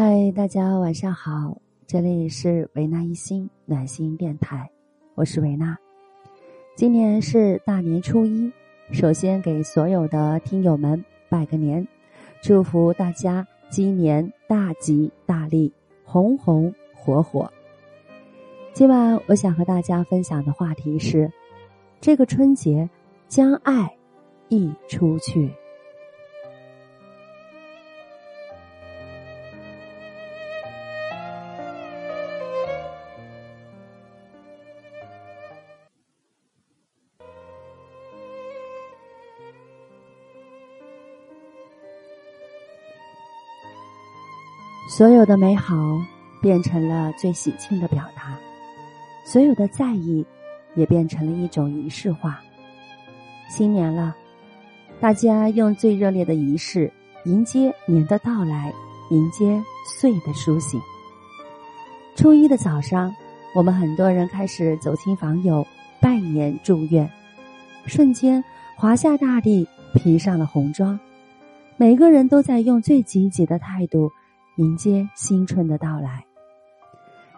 嗨，大家晚上好，这里是维纳一心暖心电台，我是维纳。今年是大年初一，首先给所有的听友们拜个年，祝福大家今年大吉大利，红红火火。今晚我想和大家分享的话题是：这个春节将爱溢出去。所有的美好变成了最喜庆的表达，所有的在意也变成了一种仪式化。新年了，大家用最热烈的仪式迎接年的到来，迎接岁的苏醒。初一的早上，我们很多人开始走亲访友、拜年祝愿，瞬间华夏大地披上了红装，每个人都在用最积极的态度。迎接新春的到来，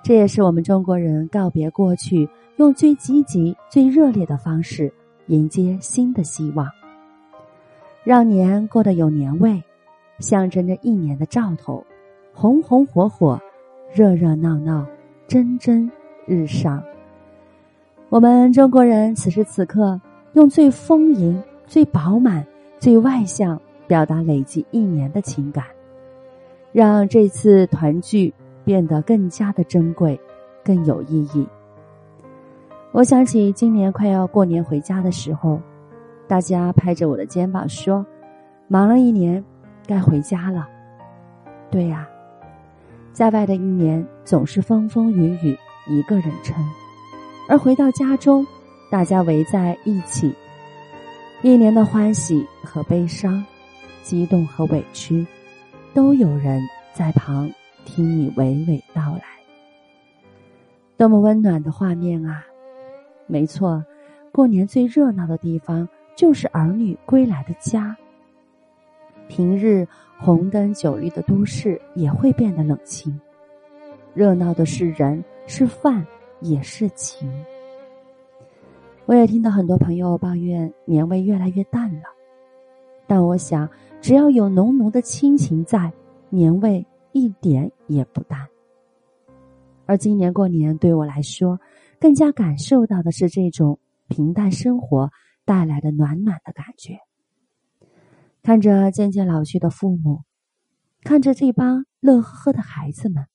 这也是我们中国人告别过去，用最积极、最热烈的方式迎接新的希望，让年过得有年味，象征着一年的兆头，红红火火，热热闹闹，蒸蒸日上。我们中国人此时此刻用最丰盈、最饱满、最外向表达累积一年的情感。让这次团聚变得更加的珍贵，更有意义。我想起今年快要过年回家的时候，大家拍着我的肩膀说：“忙了一年，该回家了。”对呀，在外的一年总是风风雨雨一个人撑，而回到家中，大家围在一起，一年的欢喜和悲伤，激动和委屈。都有人在旁听你娓娓道来，多么温暖的画面啊！没错，过年最热闹的地方就是儿女归来的家。平日红灯酒绿的都市也会变得冷清，热闹的是人，是饭，也是情。我也听到很多朋友抱怨年味越来越淡了。但我想，只要有浓浓的亲情在，年味一点也不淡。而今年过年对我来说，更加感受到的是这种平淡生活带来的暖暖的感觉。看着渐渐老去的父母，看着这帮乐呵呵的孩子们，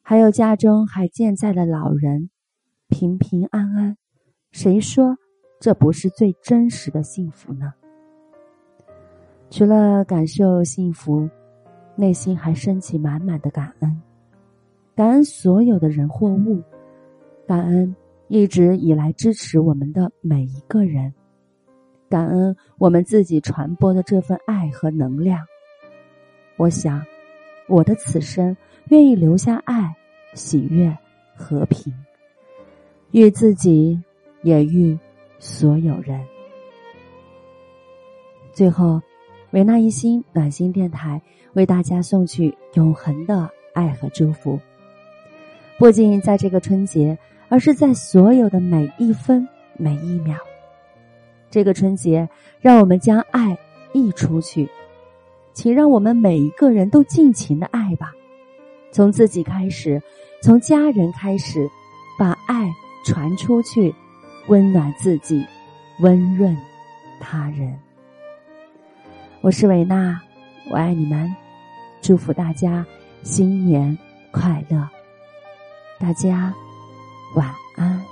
还有家中还健在的老人，平平安安，谁说这不是最真实的幸福呢？除了感受幸福，内心还升起满满的感恩，感恩所有的人或物，感恩一直以来支持我们的每一个人，感恩我们自己传播的这份爱和能量。我想，我的此生愿意留下爱、喜悦、和平，与自己，也与所有人。最后。维纳一心暖心电台为大家送去永恒的爱和祝福。不仅在这个春节，而是在所有的每一分每一秒。这个春节，让我们将爱溢出去，请让我们每一个人都尽情的爱吧，从自己开始，从家人开始，把爱传出去，温暖自己，温润他人。我是维娜，我爱你们，祝福大家新年快乐，大家晚安。